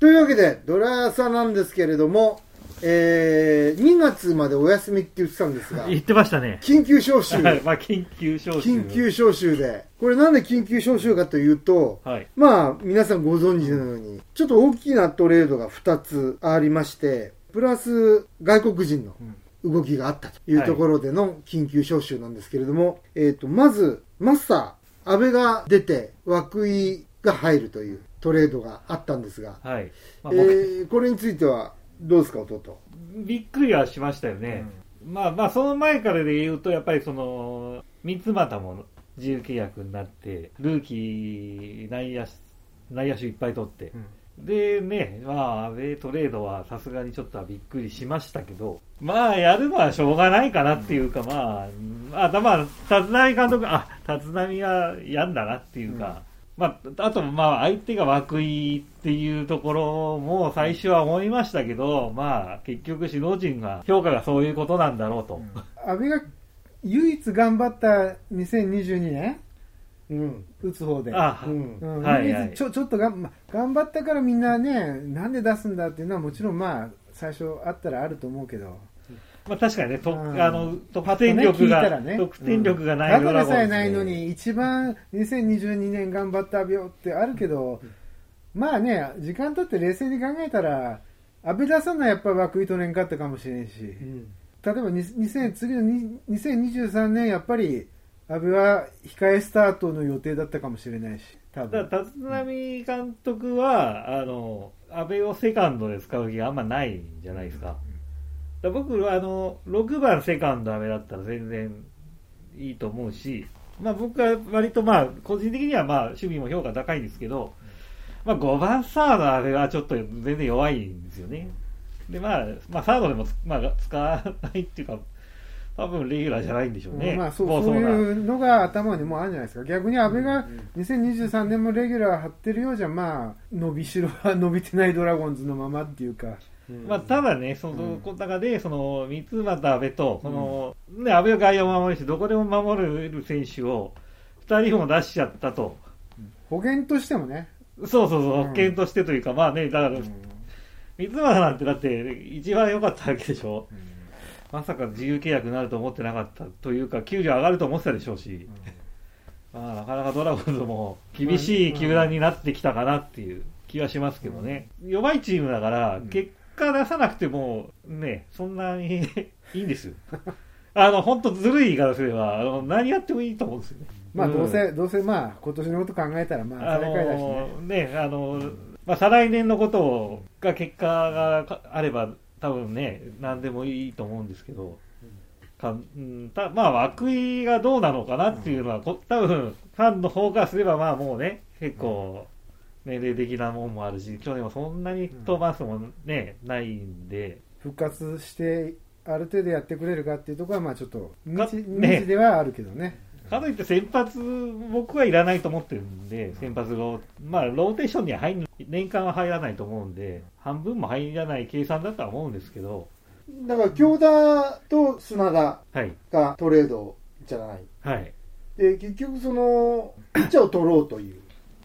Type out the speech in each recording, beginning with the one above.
というわけで、ドラヤサなんですけれども、えー、2月までお休みって言ってたんですが、言ってましたね。緊急招集、はい、まあ、緊急招集。緊急招集で、これなんで緊急招集かというと、はい。まあ、皆さんご存知のように、ちょっと大きなトレードが2つありまして、プラス外国人の動きがあったというところでの緊急招集なんですけれども、えっ、と、まず、マスター、安倍が出て、涌井が入るというトレードがあったんですが、はい。まあえ僕ーこれについてはどうですか、弟？びっくりはしましたよね。まあまあ、その前からで言うと、やっぱりその、三つ股も自由契約になって、ルーキー内野手、内野手いっぱい取って、でね、まあ、アウェートレードはさすがにちょっとはびっくりしましたけど、まあ、やるのはしょうがないかなっていうか、まあ、あ、まあ、立浪監督、あ、立浪はやんだなっていうか、まあ、あと、まあ、相手が涌井っていうところも最初は思いましたけど、まあ、結局指導陣が、評価がそういうことなんだろうと。安倍が唯一頑張った2022年？うん。打つ方で。あ、うん。うんはいちょちょっとがん、ま頑張ったからみんなね、なんで出すんだっていうのはもちろんまあ、最初あったらあると思うけど、まあ確かにね、とうん。あの、得点力が、らね。得点力がないただでドラゴンズさえないのに、一番2022年頑張った病ってあるけど、まあね、時間経って冷静に考えたら、安倍出さんのはやっぱ涌井取れんかったかもしれんし、例えばに2000次のに2023年、やっぱり安倍は控えスタートの予定だったかもしれないし、多分。だから立浪監督は、あの、安倍をセカンドで使う気があんまないんじゃないですか。だから僕は、あの、6番セカンド安倍だったら全然いいと思うし、まあ僕は割とまあ、個人的にはまあ、守備も評価高いんですけど、まあ5番サード安倍はちょっと全然弱いんですよね。で、まあ、まあサードでもつ、まあ、使わないっていうか、多分レギュラーじゃないんでしょうね。まあそうもそうないうのが頭にもうあるんじゃないですか逆に安倍が2023年もレギュラー張ってるようじゃまあ伸びしろは伸びてないドラゴンズのままっていうかまあ、ただね、そのうん。中で、その三俣阿部と、そのね、阿部が外野を守るし、どこでも守れる選手を2人も出しちゃったと、保険としてもね、そうそうそう、うん。保険としてというか、まあね、だから、三俣なんてだって、一番良かったわけでしょ、まさか自由契約になると思ってなかったというか、給料上がると思ってたでしょうし、まあ、なかなかドラゴンズも厳しい球団になってきたかなっていう気はしますけどね、弱いチームだから、うん。結果出さなくても、ね、そんなに いいんですよ。あの、本当ずるい言い方すれば、あの何やってもいいと思うんですよね。まあどうせ、んどうせまあ今年のこと考えたらまああ最下位だしね、のね、あの、まあ、再来年のことが結果があれば、多分ね、何でもいいと思うんですけど、かうん、たまあ、涌井がどうなのかなっていうのは、こ多分ファンの方からすれば、まあもうね、結構、年齢的なもんもあるし、去年もそんなに飛ばすもね、ないんで、復活してある程度やってくれるかっていうところはまあちょっとが未知ではあるけどね。かといって先発、僕はいらないと思ってるんで、先発が、まあ、ローテーションには入ん年間は入らないと思うんで、半分も入らない計算だとは思うんですけど、だから、京田と砂田はい、がトレードじゃない。はい、で、結局その、ピッチャーを取ろうという、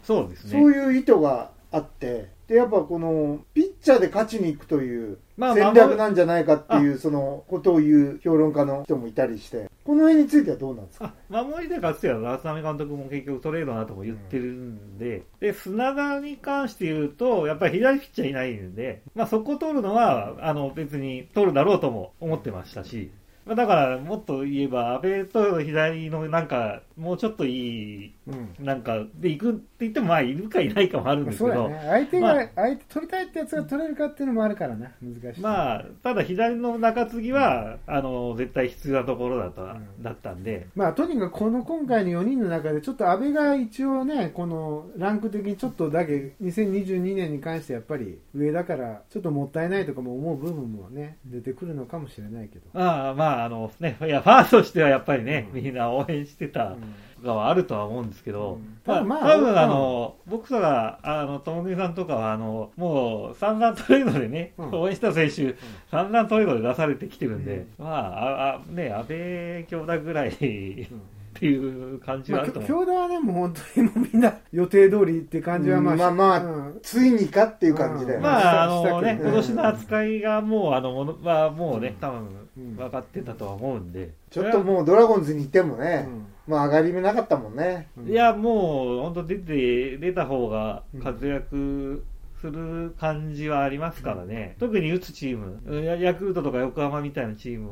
そうですね。そういう意図があって、で、やっぱこの、ピッチャーで勝ちに行くというまあ戦略なんじゃないかっていう、そのことを言う評論家の人もいたりして、この辺についてはどうなんですか？あ守りで勝つや立浪監督も結局トレードなとも言ってるんで、で、砂田に関して言うと、やっぱり左ピッチャーいないんで、まあそこ取るのは、あの別に取るだろうとも思ってましたし、まあだからもっと言えば、安倍と左のなんか、もうちょっといい、うん。なんか、で行くって言ってもまあいるかいないかもあるんですけど、相手が、まあ相手取りたいってやつが取れるかっていうのもあるからな難しい。まあ、ただ左の中継ぎは、あの、絶対必要なところだった、うん。だったんで、まあ、とにかくこの今回の4人の中で、ちょっと安倍が一応ね、このランク的にちょっとだけ、2022年に関してやっぱり上だから、ちょっともったいないとかも思う部分もね、出てくるのかもしれないけど。ああ、まあ、あのね、いや、ファーストとしてはやっぱりね、みんな応援してたとかはあるとは思うんですけど、うん。まあ、ただまあ多分あの、僕とか、あの、ともくにさんとかは、あの、もう、散々トレードでね、うん。応援した選手、散々トレードで出されてきてるんで、まあ、ああね、安倍兄弟ぐらいっていう感じまあ、はあると思う。京田はね、もう本当にもうみんな予定通りって感じはまあ、まあまあうんついにかっていう感じだよね。まあ、あのね、今年の扱いがもう、あの、ものはもうね、多うん分、分かってたとは思うんで。ちょっともうドラゴンズにいてもね、うんまあ上がり目なかったもんね。うんいや、もう、本当出て、出た方が活躍する感じはありますからね。特に打つチーム、ヤヤクルトとか横浜みたいなチーム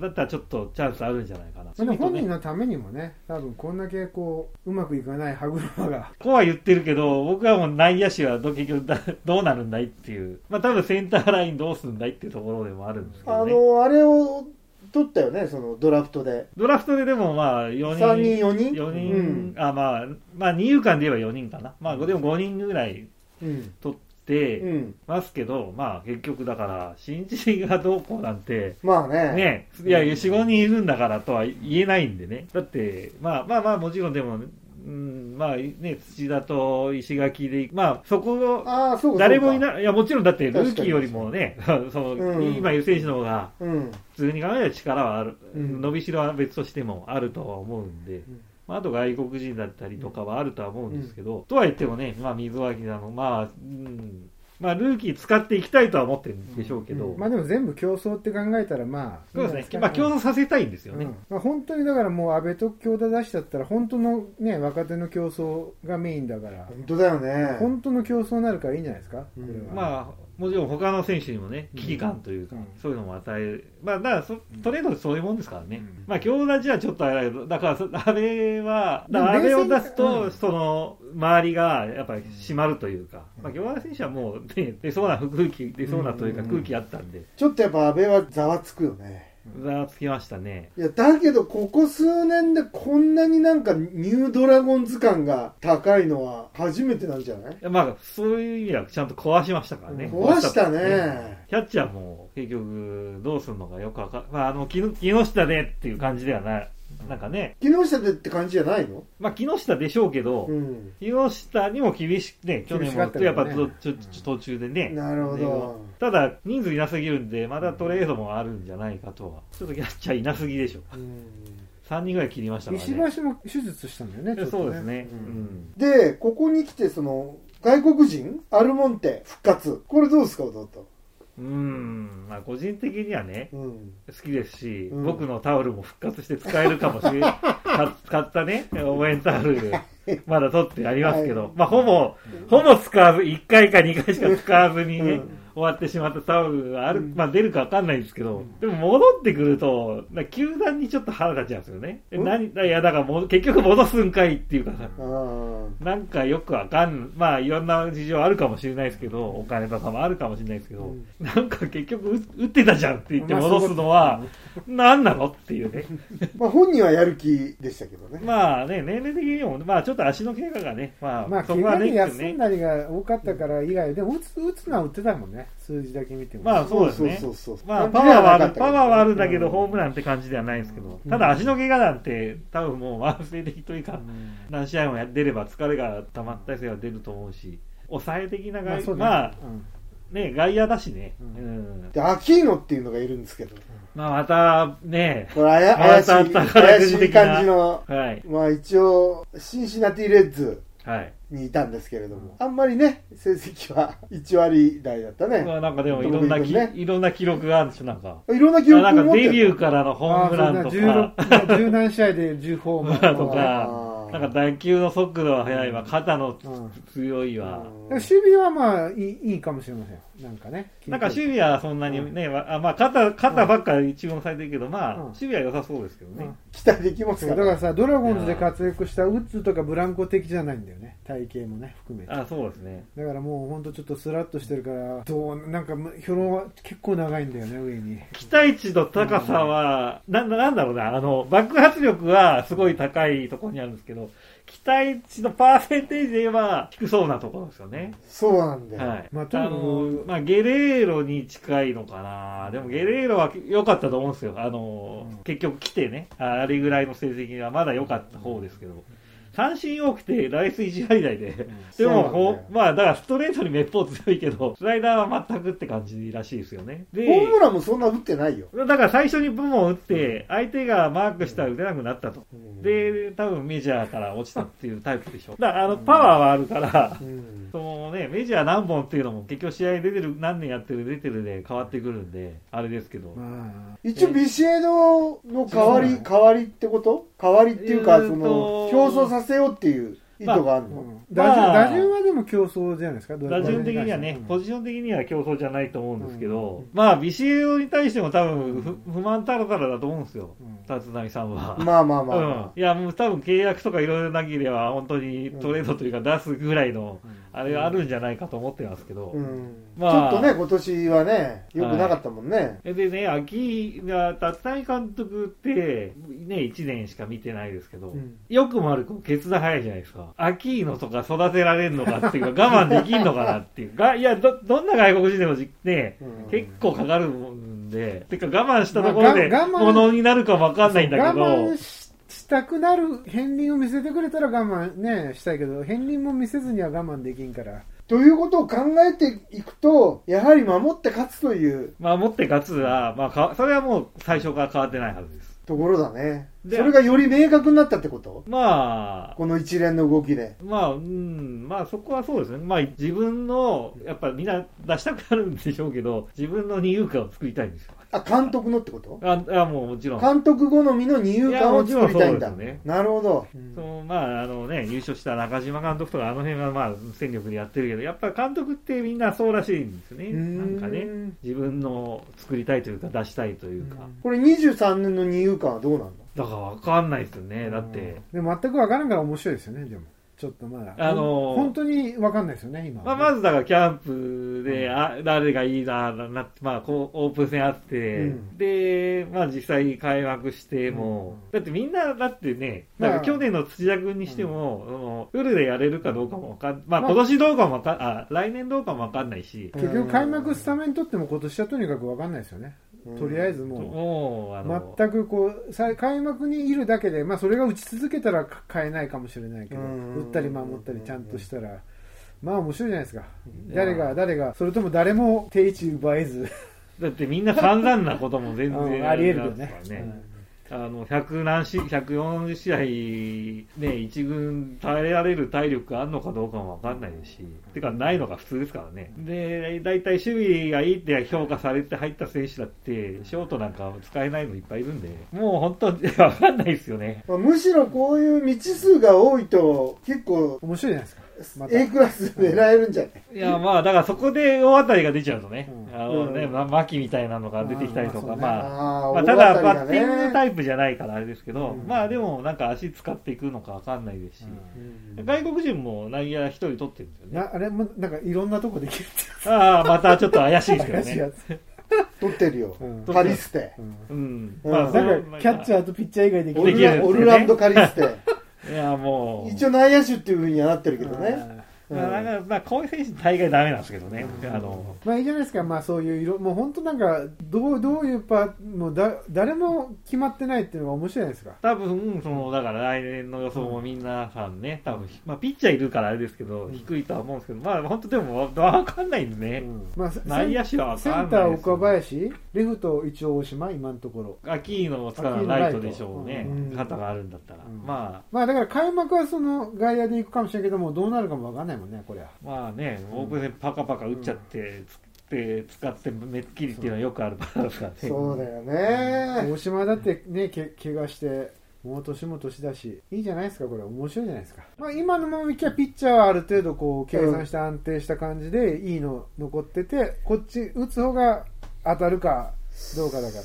だったらちょっとチャンスあるんじゃないかな。まあでも本人ね、のためにもね、多分こんだけこう、うまくいかない歯車が、こうは言ってるけど、僕はもう内野手はど結局だどうなるんだいっていう。まあ多分センターラインどうするんだいっていうところでもあるんですけあどね。の、あれを取ったよね、そのドラフトで。ドラフトででもまあ4人。3人、4人？4人、あ、まあ、まあ、二遊間で言えば4人かな。まあ、でも5人ぐらいうん。取っうてん。ますけど、まあ、結局だから、新人がどうこうなんて、まあね。ね、いや、4、5人いるんだからとは言えないんでね。だって、まあまあまあ、もちろんでも、うん、まあね、土田と石垣で、まあ、そこの、ああ、そうか。い。誰もいない、いや、もちろんだって、ルーキーよりもね、その、うん今いる選手の方が、うん。普通に考えたら力はある、うん伸びしろは別としてもあるとは思うんで、まあ、あと外国人だったりとかはあるとは思うんですけど、とは言ってもね、まあ、水脇だの、まあ、うん、まあ、ルーキー使っていきたいとは思ってるんでしょうけど、まあでも全部競争って考えたらまあ、そうですね、まあ、競争させたいんですよね。うん。まあ、本当にだからもう安倍と京田出しちゃったら本当のね若手の競争がメインだから。本当だよね。本当の競争になるからいいんじゃないですか、これは。まあ、もちろん他の選手にもね、危機感というか、うん。そういうのも与える。まあ、だからそ、トレードってそういうもんですからね。うん。まあ、京田じゃちょっとあれだけど、だからそ、安倍は、だから安倍でも冷静にを出すと、うん。その、周りがやっぱり締まるというか、まあ、京田選手はもう、ね、出そうな空気、出そうなというかうん。空気あったんで、ちょっとやっぱ安倍はざわつくよね。ざわつきましたね。いや、だけど、ここ数年でこんなになんかニュードラゴンズ感が高いのは初めてなんじゃない？いやまあ、そういう意味ではちゃんと壊しましたからね。壊したねね。キャッチャーも結局どうするのかよくわかまあ、あの、木木下でっていう感じではない。なんかね、木下でって感じじゃないの？まあ木下でしょうけど、うん。木下にも厳しくね、去年もやっぱとちょちょ途中でね。なるほど。ただ、人数いなすぎるんで、まだトレードもあるんじゃないかとは。ちょっとキャッチャーいなすぎでしょ。うん3人ぐらい切りましたから石ね。橋も手術したんだよねちょっとそうですね。ううんん。で、ここに来て、その、外国人アルモンテ復活。これどうですか、弟？うん。まあ個人的にはね、うん。好きですし、うん僕のタオルも復活して使えるかもしれない。か使ったね、応援タオル、まだ取ってありますけど、はいまあほぼ、ほぼ使わず、1回か2回しか使わずにね、うん終わってしまったタオルがある、うんまあ出るかわかんないんですけど、でも戻ってくると、な球団にちょっと腹立っちゃうんですよね。えうん何いや、だからもう結局戻すんかいっていうかさ。なんかよくわかん、まあいろんな事情あるかもしれないですけど、お金とかもあるかもしれないですけど、うん。なんか結局打打ってたじゃんって言って戻すのは、何なのっていうね。まあ本人はやる気でしたけどね。まあね、年齢的にも、まあちょっと足の怪我がね、まあ、まあそこはね、怪我で休んねだりが多かったから以外でも打つ打つのは打ってたもんね数字だけ見ても。まあそうですね。そうそうそうまあパワーはある、パワーはあるんだけど、うんホームランって感じではないんですけど、うん。ただ足の怪我なんて、多分もう慢性的というか、うん何試合もや出れば疲れが溜まったりすれば出ると思うし、抑え的な外、まあそうね。まあうん。ね、外野だしね、ううん。で、アキーノっていうのがいるんですけど。まあまたね、これ怪しい、怪しい感じの、はい、まあ一応、シンシナティレッズ。はい。にいたんですけれども、あんまりね、成績は1割台だったね。まあなんかでもいろんなき、ねいろんな記録があるでしょ、なんか。いろんな記録なんか持ってデビューーからのホームランとか、そうだ16 十何試合で10ホームランとか。なんか打球の速度は速いわ、肩のうん。強いわ。守備はまあいいいいかもしれませんなんかねなんか守備はそんなにね、わあまあ肩、肩ばっかり注目されてるけど、まあ、うん。守備は良さそうですけどね。うん。期待できますかだかららさドラゴンズで活躍したウッズとかブランコ的じゃないんだよね。体型もね含めて。あそうですね。だからもうほんとちょっとスラッとしてるからどうなんかひょろは結構長いんだよね上に。期待値の高さは、なん。だ、なんだろうな、あの、爆発力はすごい高いところにあるんですけど、期待値のパーセンテージで言えば低そうなところですよね。そうなんだよ。はい。あまあとにかくの、まあ、ゲレーロに近いのかな。でもゲレーロは良かったと思うんですよ。あの、うん結局来てね、ああれぐらいの成績はまだ良かった方ですけど、三振多くて、ライス1割台で。でもこよう、まあ、だからストレートにめっぽう強いけど、スライダーは全くって感じらしいですよね。で、ホームランもそんな打ってないよ。だから最初に部門を打って、相手がマークしたら打てなくなったと。で、多分メジャーから落ちたっていうタイプでしょ。だから、あの、パワーはあるから、うんそのね、メジャー何本っていうのも結局試合出てる、何年やってる出てるで変わってくるんで、あれですけど。まあ一応ビシエドの代わり、代わりってこと？代わりっていうか、その、競争させせようっていう。意図があるの、まあ打順はでも競争じゃないですか？打順的にはね、ポうんジション的には競争じゃないと思うんですけど、まあ、ビシエドに対しても多分不不満たらたらだと思うんですよ、うん。立浪さんは。まあまあまあ、うん。ま、いや、もう多分契約とかいろいろなければ、本当にトレードというか出すぐらいの、あれがあるんじゃないかと思ってますけど。あうん。まあ。ちょっとね、今年はね、良くなかったもんね。でね、秋が、立浪監督って、ね、1年しか見てないですけど、うん。よくも悪くも決断早いじゃないですか。秋のとか育てられるのかっていうか、我慢できんのかなっていう。がいやど、どんな外国人でもじね、うん。結構かかるもんで、てか我慢したところで、ものになるかもわかんないんだけど、我慢ししたくなる片鱗を見せてくれたら我慢ねしたいけど片鱗も見せずには我慢できんから。ということを考えていくと、やはり守って勝つという。まあ、持って勝つは、まあか、それはもう最初から変わってないはずです。ところだね。そでれがより明確になったってこと？まあ、この一連の動きで。まあ、うん、まあそこはそうですね。まあ自分の、やっぱみんな出したくなるんでしょうけど、自分の二遊間を作りたいんですよ。あ、監督のってこと？あ、あもうもちろん。監督好みの二遊間を作りたいんだ。ねなるほど。そのまあ、あのね、優勝した中島監督とか、あの辺はまあ、戦力でやってるけど、やっぱ監督ってみんなそうらしいんですよね。なんかね、自分の作りたいというか、出したいというか。これ23年の二遊間はどうなんの？だからわかんないですよね。だって、でも全く分からんから面白いですよねでもちょっとまだ。あのー本当に分かんないですよね今。まあ、まずだからキャンプで、あ誰がいいな、なまあ、こうオープン戦あって、うん。で、まあ、実際開幕しても、だってみんな、だってね、だから去年の土田君にしても、そのフルでやれるかどうかもわかん、まあ、まあ。今年どうかもわかん、あ、来年どうかもわかんないし、結局開幕スタメン取っても今年はとにかく分かんないですよねとりあえずもう全くこうさ開幕にいるだけで、まあ、それが打ち続けたら変えないかもしれないけどうん打ったり守ったりちゃんとしたらまあ面白いじゃないですか。誰が誰がそれとも誰も定位置奪えず。だってみんな散々なことも全うん然ありえるよね。ますからあの、100何し、104試合、ね、一軍耐えられる体力があるのかどうかもわかんないですし、てかないのが普通ですからね。で、大体守備がいいって評価されて入った選手だって、ショートなんか使えないのいっぱいいるんで、もう本当わかんないですよね。むしろこういう未知数が多いと結構面白いじゃないですか A クラス狙えるんじゃない？いや、まあ、だからそこで大当たりが出ちゃうとね、うん。あのね、うん。ま、牧みたいなのが出てきたりとか、あーまあ、あまあ、ーただ、バッティングタイプじゃないからあれですけど、うん。まあでも、なんか足使っていくのかわかんないですし、うん。外国人も内野一人取ってるんですよね。なあれもなんかいろんなとこできる。ってああ、またちょっと怪しいですけどね。つ、取ってるよ。うん。カリステ。うんうん。うん。まんかキャッチャーとピッチャー以外できオる。できるルラオルランドカリステ いや、もう。一応内野手っていうふうにはなってるけどねあまあ、なんか、まあ、こういう選手大概ダメなんですけどね。あの、ーまあいいじゃないですか、まあそういう色、もう本当なんか、どう、どういうパもうだ、誰も決まってないっていうのが面白いじゃないですか。多分、その、だから来年の予想もみんなさんね、多分、まあ、ピッチャーいるからあれですけど、低いとは思うんですけど、まあ、本当でも、わかんないんでね。まあ、セ内野手はわセかんンター岡林、レフト一応大島、今のところ。アキーノを使うライトでしょうねうん。肩があるんだったら。うんままあだから開幕はその外野で行くかもしれんけども、どうなるかもわかんないもんね、これは。あ、まあね、オープン戦パカパカ打っちゃって、つって、使ってめっきりっていうのはよくあるパターンですからね。そうだよね大島だってね、け怪我して、もう年も年だし、いいじゃないですか、これ、面白いじゃないですか。まあ、今のままいきゃ、ピッチャーはある程度、こう、計算して安定した感じで、いいの残ってて、こっち、打つ方が当たるかどうかだから。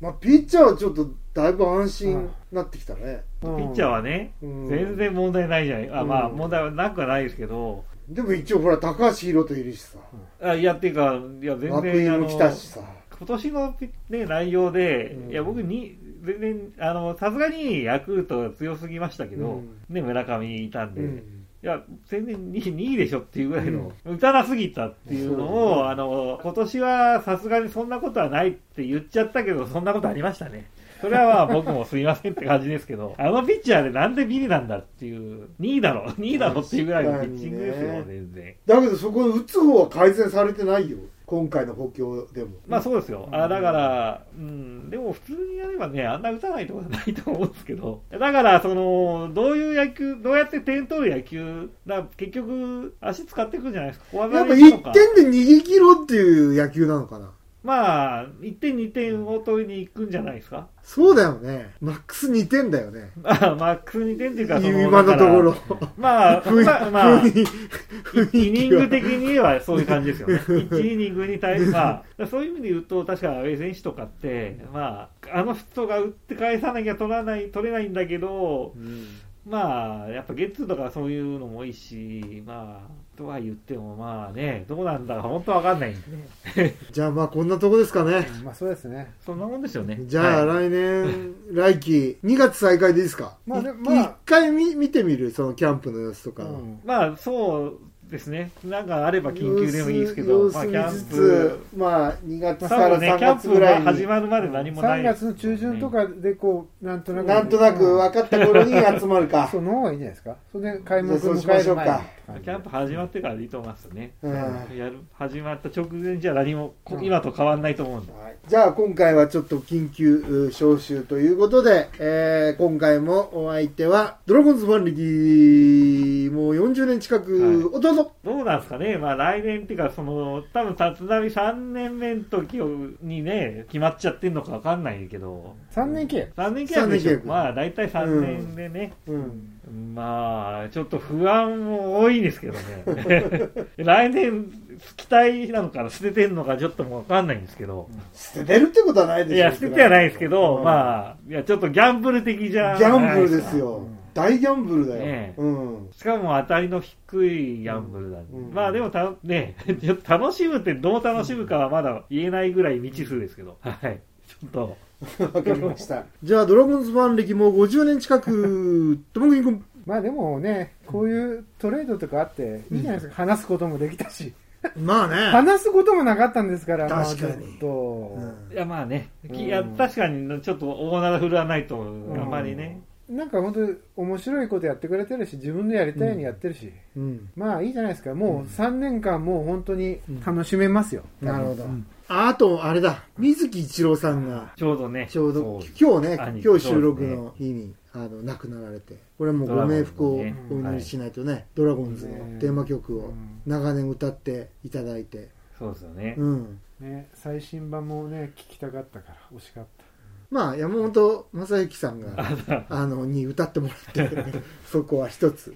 まあピッチャーはちょっとだいぶ安心になってきたね。うん。ピッチャーはね、うん。全然問題ないじゃない。あまあ、うん。問題はなくはないですけど、でも一応ほら高橋宏斗いるしさ。あいや、っていうか、いや、全涌井然、あもの、来たしさ。今年の、ね、内容で、うん。いや、僕に、全然、あの、さすがにヤクルトが強すぎましたけど、うん。ね、村上いたんで、うんいや、全然 2, 2位でしょっていうぐらいの、打たなすぎたっていうのを、そうあの、今年はさすがにそんなことはないって言っちゃったけど、そんなことありましたね。それはまあ 僕もすいませんって感じですけど、あのピッチャーでなんでビリなんだっていう、2位だろ、2位だろっていうぐらいのピッチングですよ、確かに全然。だけどそこ打つ方は改善されてないよ。今回の補強でも。まあそうですよ。あだから、うん、でも普通にやればね、あんな打たないところはないと思うんですけど、だから、その、どういう野球、どうやって点取る野球、だ結局、足使っていくんじゃないですか。小技やっぱ1でいくのか点で逃げ切ろうっていう野球なのかな。まあ、1点、2点を取りに行くんじゃないですか？そうだよね。マックス2点だよね。ま あ、マックス2点っていうか、その今のところ。。まあ、まあ、まあ、イニング的に言えばそういう感じですよね。1イニングに対して、まあ、そういう意味で言うと、確か阿部選手とかって、まあ、あの人が打って返さなきゃ取らない、取れないんだけど、まあ、やっぱゲッツーとかそういうのも多いし、まあ、とは言ってもまあね、どうなんだか本当わかんないんでね。じゃあまあこんなとこですかね。まあそうですね。そんなもんですよね。じゃあはい来年、来季、2月再開でいいですか？まあまあ一回見見てみる、そのキャンプの様子とか。うんまあ、そうですね。なんかあれば緊急でもいいですけど、まあ、キャンプ、まあ2月多から分ね、3キャンプ月ぐらいに、が始まるまで何もない3月の中旬とかでこう、なんとなく。なんとなく分かった頃に集まるか そ。の方がいいんじゃないですか。それで開幕そうし迎えるかキャンプ始まってからでいいと思いますね。うんやる始まった直前じゃ何も、今と変わんないと思うんで。はいじゃあ今回はちょっと緊急う招集ということで、えー今回もお相手はドラゴンズファン歴もう40年近く、おどうぞどうなんですかね、まあ来年っていうか、その、多分立浪3年目の時にね、決まっちゃってんのかわかんないけど、3年契約。3年契約でしょ。まあ大体3年でね、うん。まあ、ちょっと不安も多いですけどね。来年、期待なのかな、捨ててんのかちょっともうわかんないんですけど。捨ててるってことはないでしょ。いや、捨ててはないですけど、うん。まあ、いや、ちょっとギャンブル的じゃギャンブルですよ、大ギャンブルだよ、ねえ。うん。しかも当たりの低いギャンブルなんで、うん。まあでもた、ね、楽しむってどう楽しむかはまだ言えないぐらい未知数ですけど、はい。ちょっと、わかりました。じゃあドラゴンズファン歴もう50年近く ともくん。君まあでもね、こういうトレードとかあって、いいじゃないですか。話すこともできたし。まあね。話すこともなかったんですから、まあ確かに。ちょっと、いやまあね、うん。いや確かにちょっと大なら振らないと、ん。あんまりね、なんか本当に面白いことやってくれてるし、自分でやりたいようにやってるし、うん。まあいいじゃないですか。もう3年間もう本当に楽しめますよ。なるほど、うん。ああとあれだ。水木一郎さんが。ちょうどね、ちょうどそ今日ね兄今日収録の日に、あの亡くなられて。これはもうご冥福をお祈りしないとね、ドラゴンズのテーマ曲を長年歌っていただいて、そうですよね。うん、ね、最新版もね、聞きたかったから、惜しかった。まあ山本正幸さんがあのに歌ってもらって そこは一つ。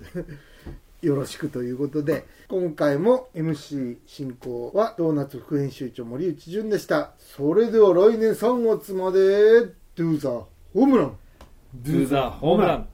よろしくということで今回も MC 進行はドーナツ副編集長森内淳でした。それでは来年3月まで Do the ホームラン Do the ホームラン